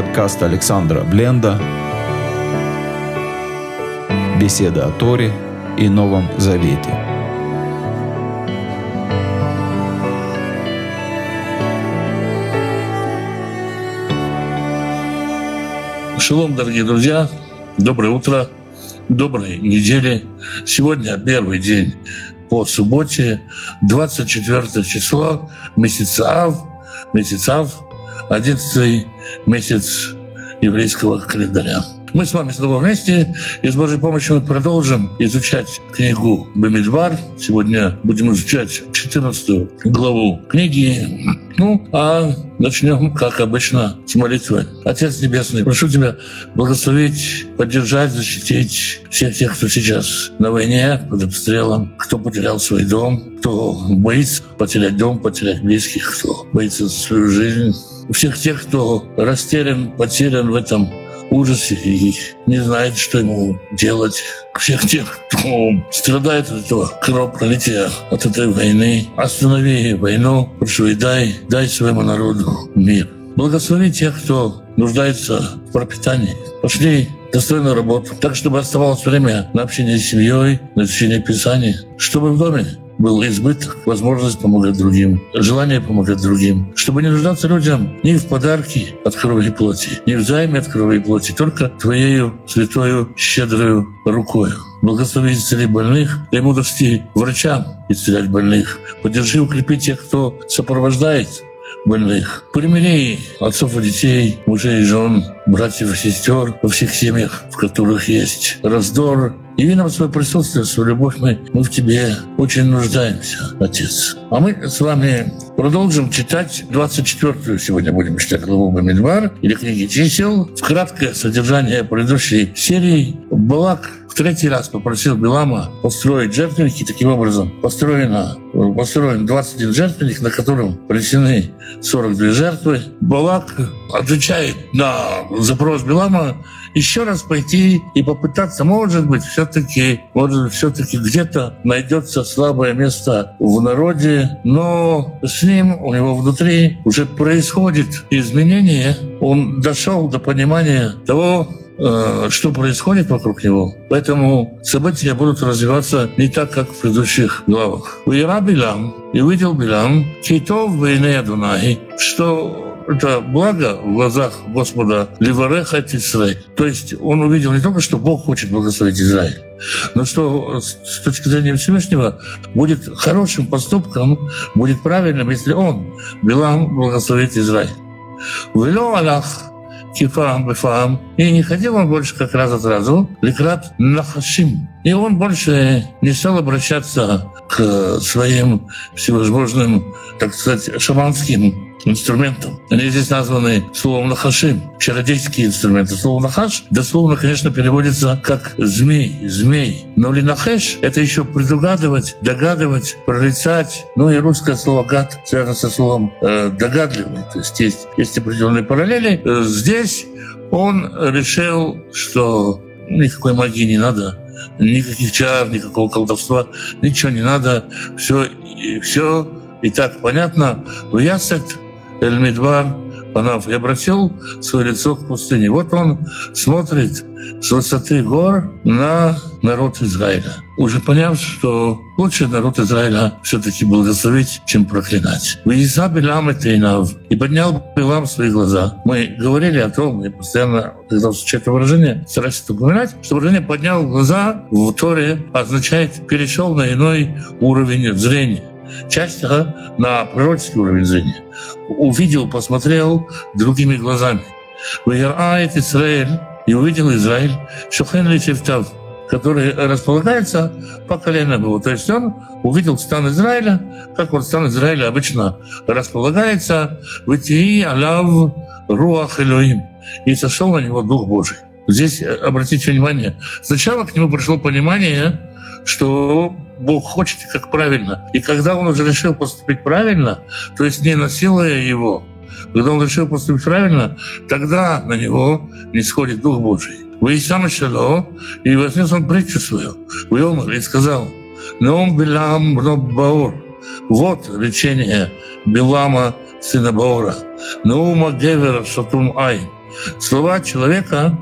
подкаст Александра Бленда «Беседа о Торе и Новом Завете». Шалом, дорогие друзья. Доброе утро. Доброй недели. Сегодня первый день по субботе, 24 число, месяц Ав, месяц Ав, 11 месяц еврейского календаря. Мы с вами снова вместе, и с Божьей помощью мы продолжим изучать книгу Бамидбар. Сегодня будем изучать 14 главу книги. Ну, а начнем, как обычно, с молитвы. Отец Небесный, прошу Тебя благословить, поддержать, защитить всех тех, кто сейчас на войне, под обстрелом, кто потерял свой дом, кто боится потерять дом, потерять близких, кто боится свою жизнь. Всех тех, кто растерян, потерян в этом ужасе и не знает, что ему делать. Всех тех, кто страдает от этого кровопролития, от этой войны. Останови войну, прошу и дай, дай своему народу мир. Благослови тех, кто нуждается в пропитании. Пошли достойную работу, так, чтобы оставалось время на общение с семьей, на изучение Писания, чтобы в доме был избыток, возможность помогать другим, желание помогать другим, чтобы не нуждаться людям ни в подарке от крови и плоти, ни в займе от крови и плоти, только Твоею святою щедрою рукою. Благослови исцели больных, дай мудрости врачам исцелять больных. Поддержи, укрепи тех, кто сопровождает больных. Примири отцов и детей, мужей и жен, братьев и сестер во всех семьях, в которых есть раздор. Яви нам свое присутствие, свою любовь. Мы, мы в Тебе очень нуждаемся, Отец. А мы с вами продолжим читать 24-ю. Сегодня будем читать главу Бамидбар или книги чисел. Краткое содержание предыдущей серии Балак в третий раз попросил Белама построить жертвенники. Таким образом, построено, построен 21 жертвенник, на котором принесены 42 жертвы. Балак отвечает на запрос Белама еще раз пойти и попытаться, может быть, все-таки, может все-таки где-то найдется слабое место в народе, но с ним, у него внутри уже происходит изменение. Он дошел до понимания того, Э, что происходит вокруг него. Поэтому события будут развиваться не так, как в предыдущих главах. Уира Билам, и увидел Билам, Китов войны Адунай, что это благо в глазах Господа Ливареха Израиль. То есть он увидел не только, что Бог хочет благословить Израиль, но что с точки зрения Всевышнего будет хорошим поступком, будет правильным, если он, Билам, благословит Израиль. Вело Аллах кифам, бифам. И не ходил он больше как раз от разу, лекрат нахашим. И он больше не стал обращаться к своим всевозможным, так сказать, шаманским инструментом. Они здесь названы словом «нахашим», чародейские инструменты. Слово «нахаш» дословно, конечно, переводится как «змей», «змей». Но «линахеш» — это еще предугадывать, догадывать, прорицать. Ну и русское слово «гад» связано со словом э, «догадливый». То есть есть, есть определенные параллели. Э, здесь он решил, что никакой магии не надо, никаких чар, никакого колдовства, ничего не надо, все, все и так понятно. В Ясет Эль-Мидбар, Панав, и обратил свое лицо к пустыне. Вот он смотрит с высоты гор на народ Израиля, уже поняв, что лучше народ Израиля все-таки благословить, чем проклинать. «Вейза Билам и Тейнав» и поднял Билам свои глаза. Мы говорили о том, и постоянно, когда встречаю это выражение, стараюсь это упоминать, что выражение «поднял глаза» в Торе означает «перешел на иной уровень зрения» часть на пророческий уровень зрения. Увидел, посмотрел другими глазами. Выгорает Израиль, и увидел Израиль, Шухен Личевтав, который располагается по колено его. То есть он увидел стан Израиля, как вот стан Израиля обычно располагается, в Итии Алав Руах Элоим, и сошел на него Дух Божий. Здесь, э, обратите внимание, сначала к нему пришло понимание, что Бог хочет, как правильно. И когда он уже решил поступить правильно, то есть не насилуя его, когда он решил поступить правильно, тогда на него не сходит Дух Божий. Вы сам шало, и вознес он притчу свою. Вы и сказал, «Неом Билам Баор». Вот речение Билама, сына Баора. «Неума Гевера Шатум Ай». Слова человека,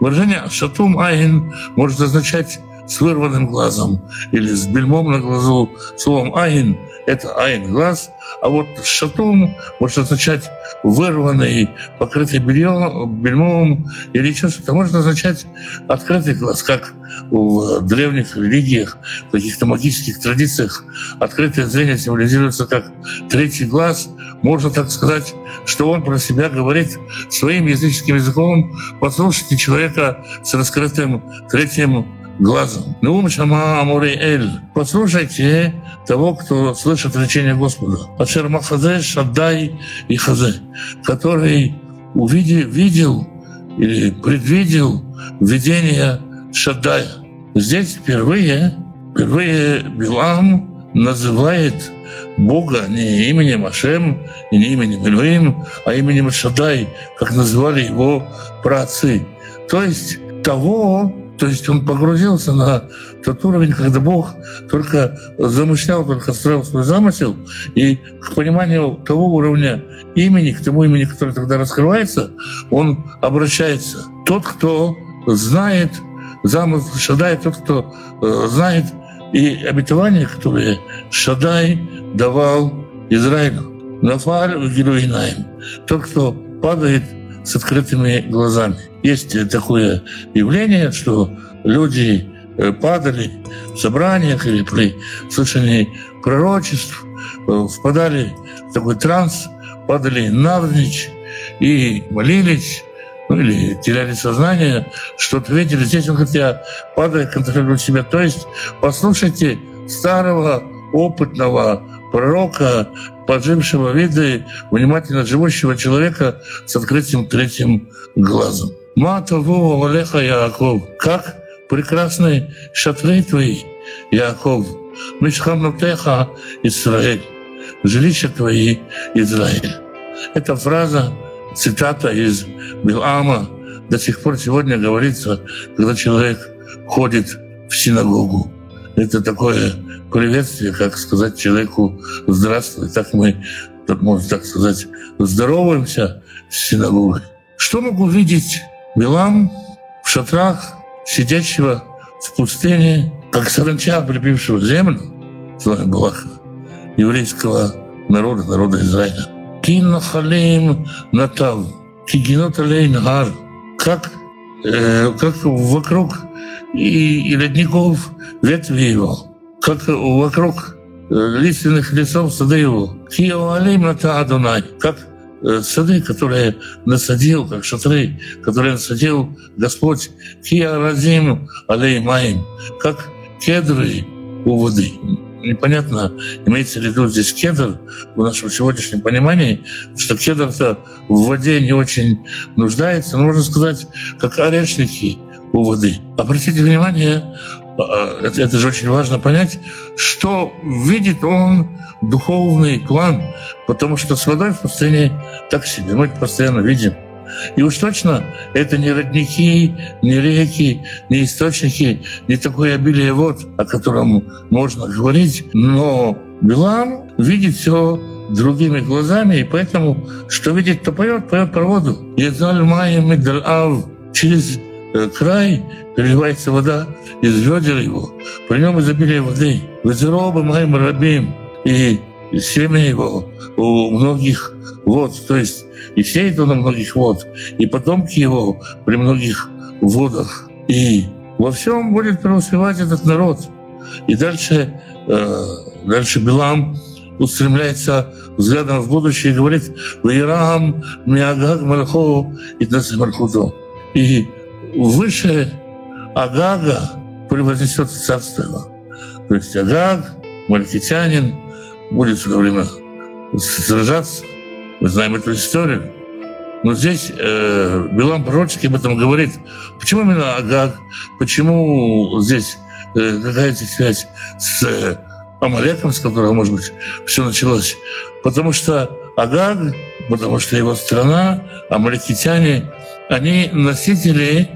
выражение «шатум айн» может означать с вырванным глазом или с бельмом на глазу. Словом «айн» — это «айн» — глаз, а вот «шатум» может означать вырванный, покрытый бельем, бельмом или еще что-то. Может означать открытый глаз, как в древних религиях, в каких-то магических традициях открытое зрение символизируется как третий глаз. Можно так сказать, что он про себя говорит своим языческим языком. Послушайте человека с раскрытым третьим глазом. Нум шама амури эль. Послушайте того, кто слышит речение Господа. Ашер махазе шаддай и хазе, который увидел, видел или предвидел видение Шаддая. Здесь впервые, впервые Билам называет Бога не именем Ашем не именем Эльвим, а именем Шадай, как называли его праотцы. То есть того, то есть он погрузился на тот уровень, когда Бог только замышлял, только строил свой замысел, и к пониманию того уровня имени, к тому имени, которое тогда раскрывается, он обращается. Тот, кто знает замысел Шадай, тот, кто э, знает и обетования, которые Шадай давал Израилю. Нафаль Геруинаем. Тот, кто падает с открытыми глазами. Есть такое явление, что люди э, падали в собраниях или при слышании пророчеств, э, впадали в такой транс, падали навзничь и молились, ну или теряли сознание, что-то видели. Здесь он говорит, я падаю, контролирую себя. То есть послушайте старого опытного пророка, поджившего вида, внимательно живущего человека с открытым третьим глазом. Матову Олеха Яаков, как прекрасные шатры твои, Яаков, Мишхамнутеха Израиль, жилища твои, Израиль. Эта фраза, цитата из Билама, до сих пор сегодня говорится, когда человек ходит в синагогу. Это такое приветствие, как сказать человеку «здравствуй». Так мы, так можно так сказать, здороваемся с синагогой. Что мог увидеть Билам в шатрах, сидящего в пустыне, как саранча, прибившего землю, слава Балаха, еврейского народа, народа Израиля. Кин нахалим натав, кигинот гар, как, э, как вокруг и, и ледников ветви его, как вокруг э, лиственных лесов сады его. Киоалим это Адунай, как Э, сады, которые насадил, как шатры, которые насадил Господь, кия разим алей маим, как кедры у воды. Непонятно, имеется ли тут здесь кедр в нашем сегодняшнем понимании, что кедр-то в воде не очень нуждается, но можно сказать, как орешники у воды. Обратите внимание, а, это, это же очень важно понять, что видит он духовный план, потому что с водой в пустыне так себе, мы это постоянно видим. И уж точно это не родники, не реки, не источники, не такое обилие вод, о котором можно говорить, но Билам видит все другими глазами, и поэтому, что видит, то поет, поет про воду. Езаль майя ав через край переливается вода из ведер его, при нем изобилие воды. Везероба моим рабим, и семя его у многих вод, то есть и сеет он на многих вод, и потомки его при многих водах. И во всем будет преуспевать этот народ. И дальше, э, дальше Билам устремляется взглядом в будущее и говорит «Ваирам миагаг малху и малхуду». И выше Агага превознесет царство его. То есть Агаг, малькитянин, будет все время сражаться. Мы знаем эту историю. Но здесь э, Билам пророчески об этом говорит. Почему именно Агаг? Почему здесь э, какая-то связь с э, Амалеком, с которого, может быть, все началось? Потому что Агаг, потому что его страна, амалекитяне, они носители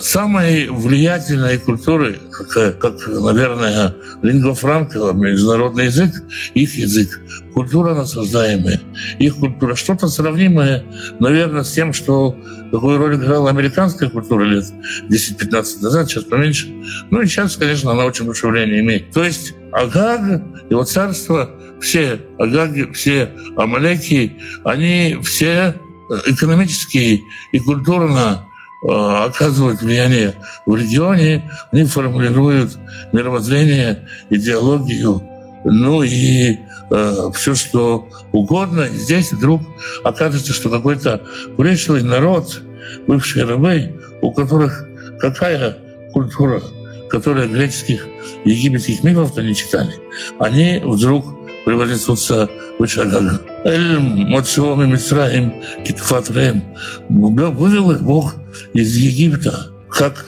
самой влиятельной культуры, как, как наверное, лингва франка, международный язык, их язык, культура насаждаемая, их культура, что-то сравнимое, наверное, с тем, что какую роль играла американская культура лет 10-15 назад, сейчас поменьше. Ну и сейчас, конечно, она очень большое влияние имеет. То есть Агаг, его царство, все Агаги, все Амалеки, они все э, экономически и культурно э, оказывают влияние в регионе, они формулируют мировоззрение, идеологию, ну и э, все, что угодно. И здесь вдруг окажется, что какой-то пришлый народ, бывшие рабы, у которых какая культура, которая греческих египетских мифов-то не читали, они вдруг превратятся в Ишагага. Эль Мацуоми Мисраим Китфатрем. Вывел их Бог из Египта, как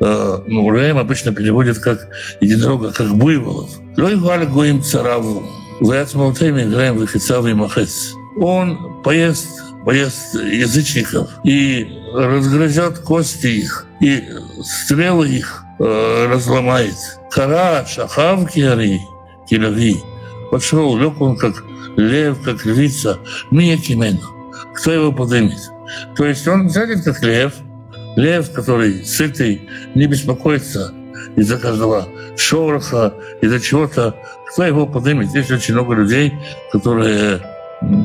э, ну, Рэм обычно переводит как единорога, как буйволов. Лой Галь Гоим Цараву. Ваяцмалтеми играем в официальный махец. Он поест, поест язычников и разгрызет кости их, и стрелы их э, разломает. Кара шахав киари, килави. Пошел, лег он как лев, как львица. Мия кимену. Кто его поднимет? То есть он сядет как лев, лев, который сытый, не беспокоится из-за каждого шороха, из-за чего-то. Кто его поднимет? Здесь очень много людей, которые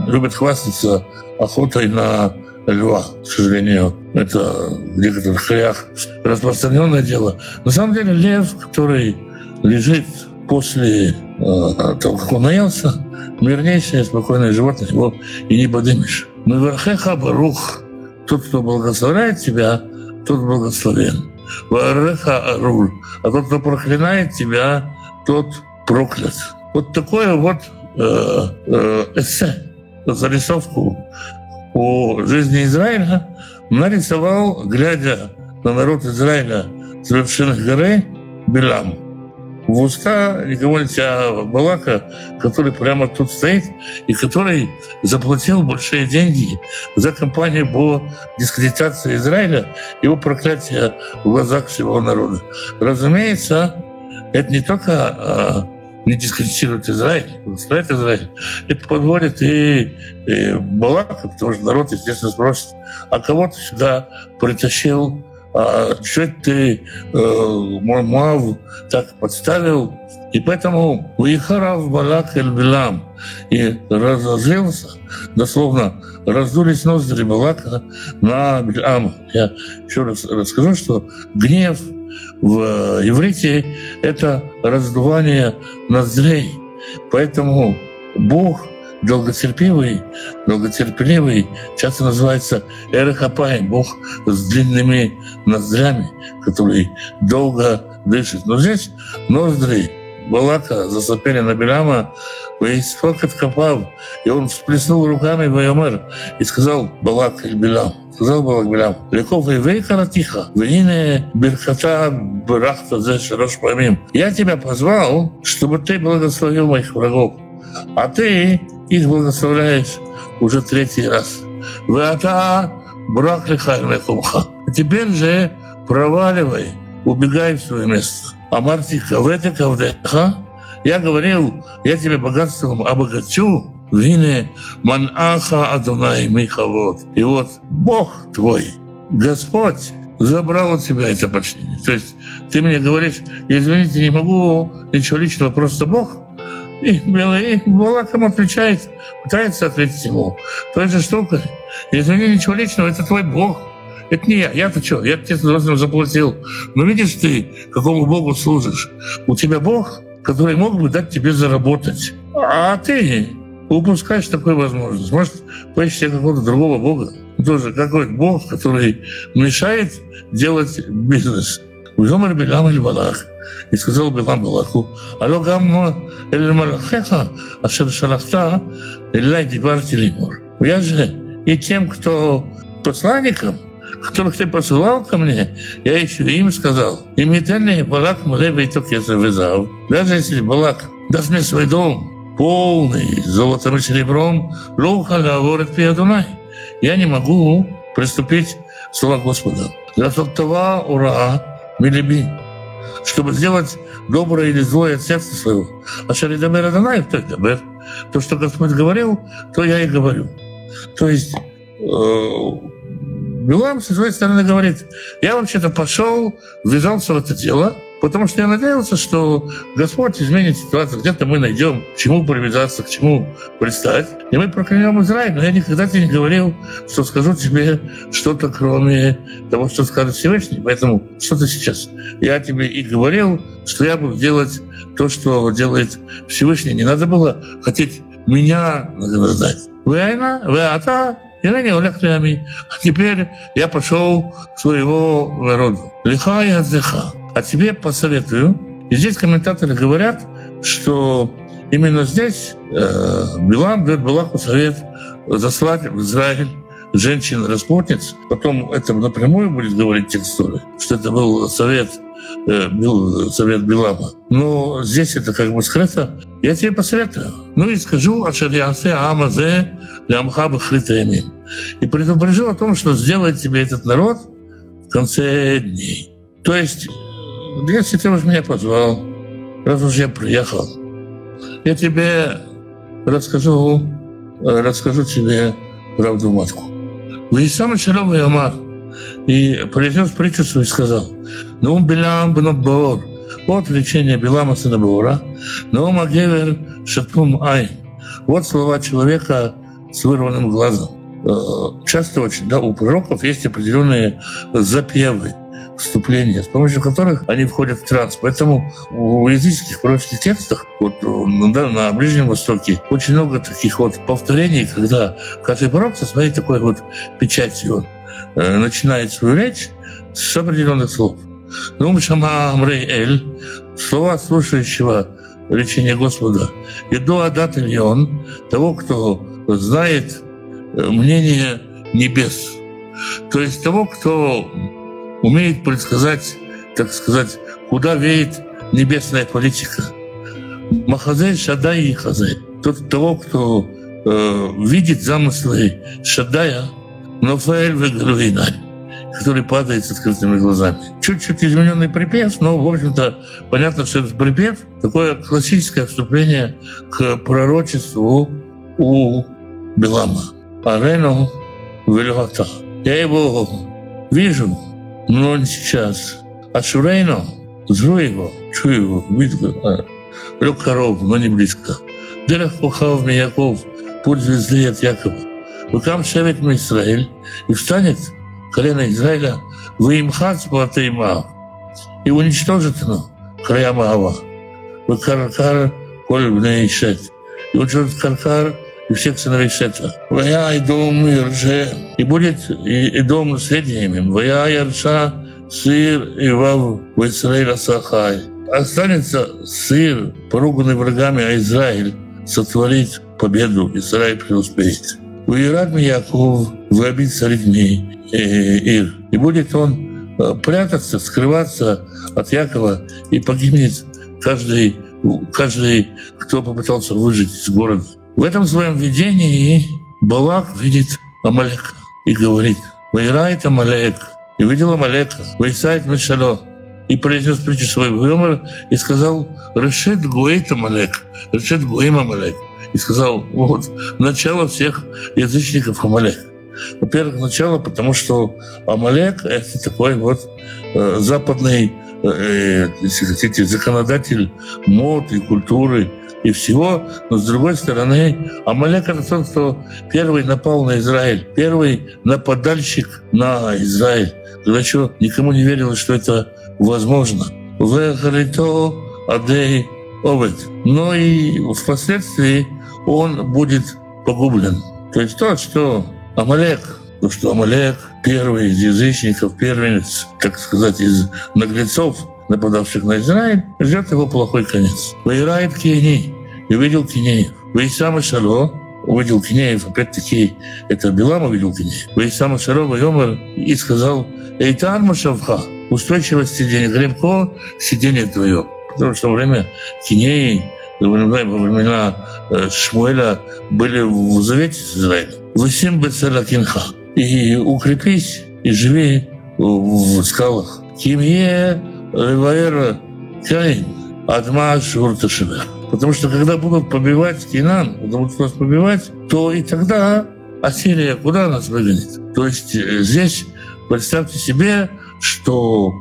любят хвастаться охотой на льва, к сожалению. Это в некоторых краях распространенное дело. На самом деле лев, который лежит после э, того, как он наелся, мирнейшее, спокойное животное, его и не подымешь. Но верхеха барух, тот, кто благословляет тебя, тот благословен. Вареха аруль, а тот, кто проклинает тебя, тот проклят. Вот такое вот э, э, эссе, зарисовку о жизни Израиля нарисовал, глядя на народ Израиля с вершины горы, Билам. В уста никого нельзя Балака, который прямо тут стоит и который заплатил большие деньги за кампанию по дискредитации Израиля, его проклятие в глазах всего народа. Разумеется, это не только а, не дискредитирует Израиль, устраивает Израиль. Это подводит и, и Балака, потому что народ, естественно, спросит, а кого ты сюда притащил, а что ты э, Муав так подставил? И поэтому уехал Балак эль Билам и разозлился, дословно раздулись ноздри Балака на Билам. Я еще раз расскажу, что гнев – в иврите это раздувание ноздрей. Поэтому Бог долготерпивый, долготерпеливый, часто называется Эрехапай, Бог с длинными ноздрями, который долго дышит. Но здесь ноздри Балака засопели на Беляма, копав, и он всплеснул руками Вайомер и сказал Балак и Белям, сказал Балак Белям, Леков и вейкара тихо, вине берхата брахта памим. Я тебя позвал, чтобы ты благословил моих врагов, а ты их благословляешь уже третий раз. Вата брак лихай Теперь же проваливай, убегай в свое место. Амарти кавете кавдеха. Я говорил, я тебе богатством обогачу. Вине манаха Адонай Михавод. И вот Бог твой, Господь, забрал от тебя это почтение. То есть ты мне говоришь, извините, не могу, ничего личного, просто Бог. И, и Балакам отвечает, пытается ответить ему. То есть штука, извини, ничего личного, это твой Бог. Это не я. Я-то что? Я тебе взрослым заплатил. Но видишь ты, какому Богу служишь. У тебя Бог, который мог бы дать тебе заработать. А ты упускаешь такую возможность. Может, поищешь какого-то другого Бога. Тоже какой-то Бог, который мешает делать бизнес. Ужомар Билам или Балах. И сказал Билам Балаху, алло гамма эль малахеха, ашер шалахта, эллай дибарти лимур. Я же и тем, кто посланником, которых ты посылал ко мне, я еще им сказал, и метальный Балак Мулеба и только я завязал. Даже если Балак даст мне свой дом, полный золотом и серебром, Лоуха говорит Пиадунай, я не могу приступить слова Господа. Расалтава ура милиби. Чтобы сделать доброе или злое от сердца своего. А Шаридабер Аданай, кто это То, что Господь говорил, то я и говорю. То есть э, Билам со своей стороны говорит, я вообще-то пошел, ввязался в это дело, потому что я надеялся, что Господь изменит ситуацию, где-то мы найдем, к чему привязаться, к чему пристать. И мы проклянем Израиль, но я никогда тебе не говорил, что скажу тебе что-то, кроме того, что скажет Всевышний. Поэтому что ты сейчас? Я тебе и говорил, что я буду делать то, что делает Всевышний. Не надо было хотеть меня награждать. Вы айна, вы ата, Олег Леами. А теперь я пошел к своего народу. Лиха и отдыха. А тебе посоветую. И здесь комментаторы говорят, что именно здесь э, Билам дает Балаху совет заслать в Израиль женщин-распутниц. Потом это напрямую будет говорить текст что это был совет Э, совет Билама. Но здесь это как бы скрыто. Я тебе посоветую. Ну и скажу о шариасе Амазе Лямха Бахритами. И предупрежу о том, что сделает тебе этот народ в конце дней. То есть, если ты уж меня позвал, раз уж я приехал, я тебе расскажу, расскажу тебе правду матку. Самый шаровый Амар – и произнес притчу и сказал, «Ну, Билам бнабор, вот лечение Билама сына Бора, но Магевер шатум ай». Вот слова человека с вырванным глазом. Э, часто очень, да, у пророков есть определенные запевы, вступления, с помощью которых они входят в транс. Поэтому в языческих пророческих текстах, вот да, на Ближнем Востоке, очень много таких вот повторений, когда каждый пророк со своей такой вот печатью Э, начинает свою речь с определенных слов. Ну, Шама Амрей Эль, слова слушающего речения Господа, и до Адат Ильон, того, кто знает э, мнение небес. То есть того, кто умеет предсказать, так сказать, куда веет небесная политика. Махазель, Шадай и Хазель. Тот того, кто э, видит замыслы Шадая – но Нофаэль Вегруинай, который падает с открытыми глазами. Чуть-чуть измененный припев, но, в общем-то, понятно, что этот припев — такое классическое вступление к пророчеству у Белама. Арену Вельгата. Я его вижу, не сейчас. А Шурейну, зру его, чую его, видно, а, лег коров, но не близко. Дерех пухав Яков, путь звезды от Якова. Выкам шевет Израиль, и встанет колено Израиля, вы им хат Батейма, и уничтожит оно края Маава. Вы каркар коль бней шет. И уничтожит каркар и всех сыновей Шета. Вая и дом Ирже, и будет и, и дом наследием. Вая Ярша, сыр и вав в Израиля Сахай. Останется сыр, поруганный врагами, а Израиль сотворит победу, Израиль преуспеет. Уират Яков выбиться людьми Ир. И будет он э, прятаться, скрываться от Якова, и погибнет каждый, каждый кто попытался выжить из города. В этом своем видении Балак видит Амалека и говорит, «Вайрает Амалек». И видел Амалека, «Вайсает Мешало». И произнес притчу свой вымор и сказал, «Решет Гуэйт Амалек, решет Гуэйм Амалек» и сказал, вот, начало всех язычников Амалек. Во-первых, начало, потому что Амалек – это такой вот э, западный, э, если хотите, законодатель мод и культуры и всего. Но с другой стороны, Амалек – это тот, кто первый напал на Израиль, первый нападальщик на Израиль. Когда еще никому не верилось, что это возможно. Вехарито Адей Овет. Но и впоследствии он будет погублен. То есть то, что Амалек, то, что Амалек первый из язычников, первенец, так сказать, из наглецов, нападавших на Израиль, ждет его плохой конец. Воирает Киени, и увидел Кинеев. Вейсама Шало, увидел Кинеев, опять-таки, это Билам увидел Кинеев. Вейсама Шало, Йомар, и сказал, Эйтан Машавха, устойчивое сидение, крепко сидение твое. Потому что во время Кинеи во времена э, Шмуэля были в завете с Израилем. Высим Бецела Кинха. И укрепись, и живи в скалах. Кимье Реваэра Каин Адма Шурташина. Потому что когда будут побивать Кинан, будут нас побивать, то и тогда Ассирия куда нас выгонит? То есть э, здесь представьте себе, что,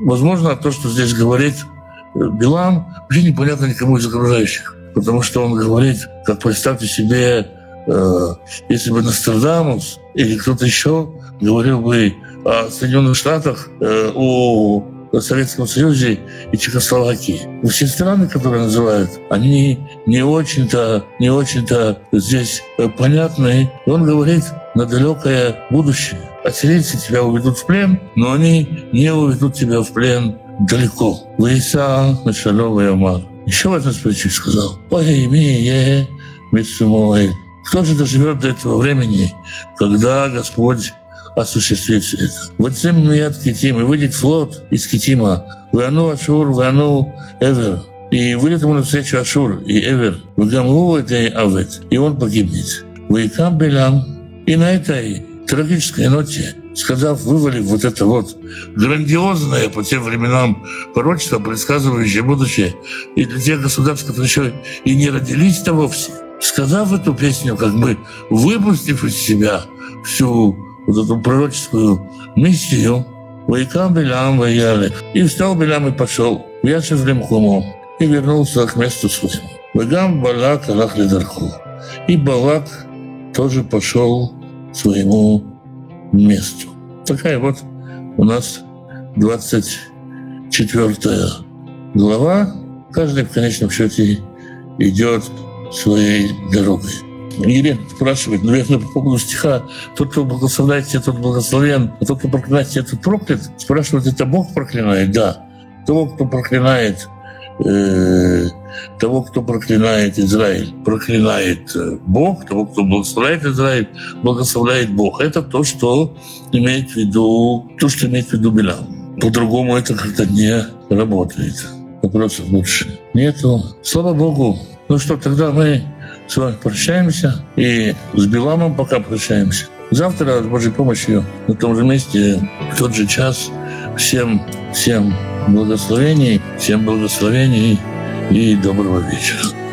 возможно, то, что здесь говорит э, Билам, вообще непонятно никому из окружающих. Потому что он говорит, как представьте себе, э, если бы Нострадамус или кто-то еще говорил бы о Соединенных Штатах, о Советском Союзе и Чехословакии. Все страны, которые называют, они не очень-то, не очень-то здесь э, понятны. И он говорит на далекое будущее. Ассирийцы тебя уведут в плен, но они не уведут тебя в плен далеко. Лейса Мишалова Ямар. Еще в этом случае сказал, «Пойми, Митсумой». Кто же доживет до этого времени, когда Господь осуществить это. Вот всем мият Китим, и выйдет флот из Китима. Вану Ашур, Вану Эвер. И выйдет ему навстречу Ашур и Эвер. Вагаму это Авет. И он погибнет. Вайкам Белям. И на этой трагической ноте, сказав, вывалив вот это вот грандиозное по тем временам пророчество, предсказывающее будущее, и для тех государств, которые еще и не родились-то вовсе, сказав эту песню, как бы выпустив из себя всю вот эту пророческую миссию, Вайкам Белям Ваяли. И встал Белям и пошел в Яшев Лемхуму и вернулся к месту своему. Вагам Балак Аллах Лидарху. И Балак тоже пошел своему месту. Такая вот у нас 24 глава. Каждый в конечном счете идет своей дорогой. Елена спрашивает, наверное, по поводу стиха «Тот, кто благословляет тебя, тот благословен, а тот, кто проклинает тебя, тот проклят». Спрашивает, это Бог проклинает? Да. Того, кто проклинает э, того, кто проклинает Израиль, проклинает э, Бог, того, кто благословляет Израиль, благословляет Бог. Это то, что имеет в виду, то, что имеет в виду Билам. По-другому это как-то не работает. Вопросов больше нету. Слава Богу. Ну что, тогда мы с вами прощаемся. И с Биламом пока прощаемся. Завтра с Божьей помощью на том же месте, в тот же час. Всем, всем благословений, всем благословений и доброго вечера.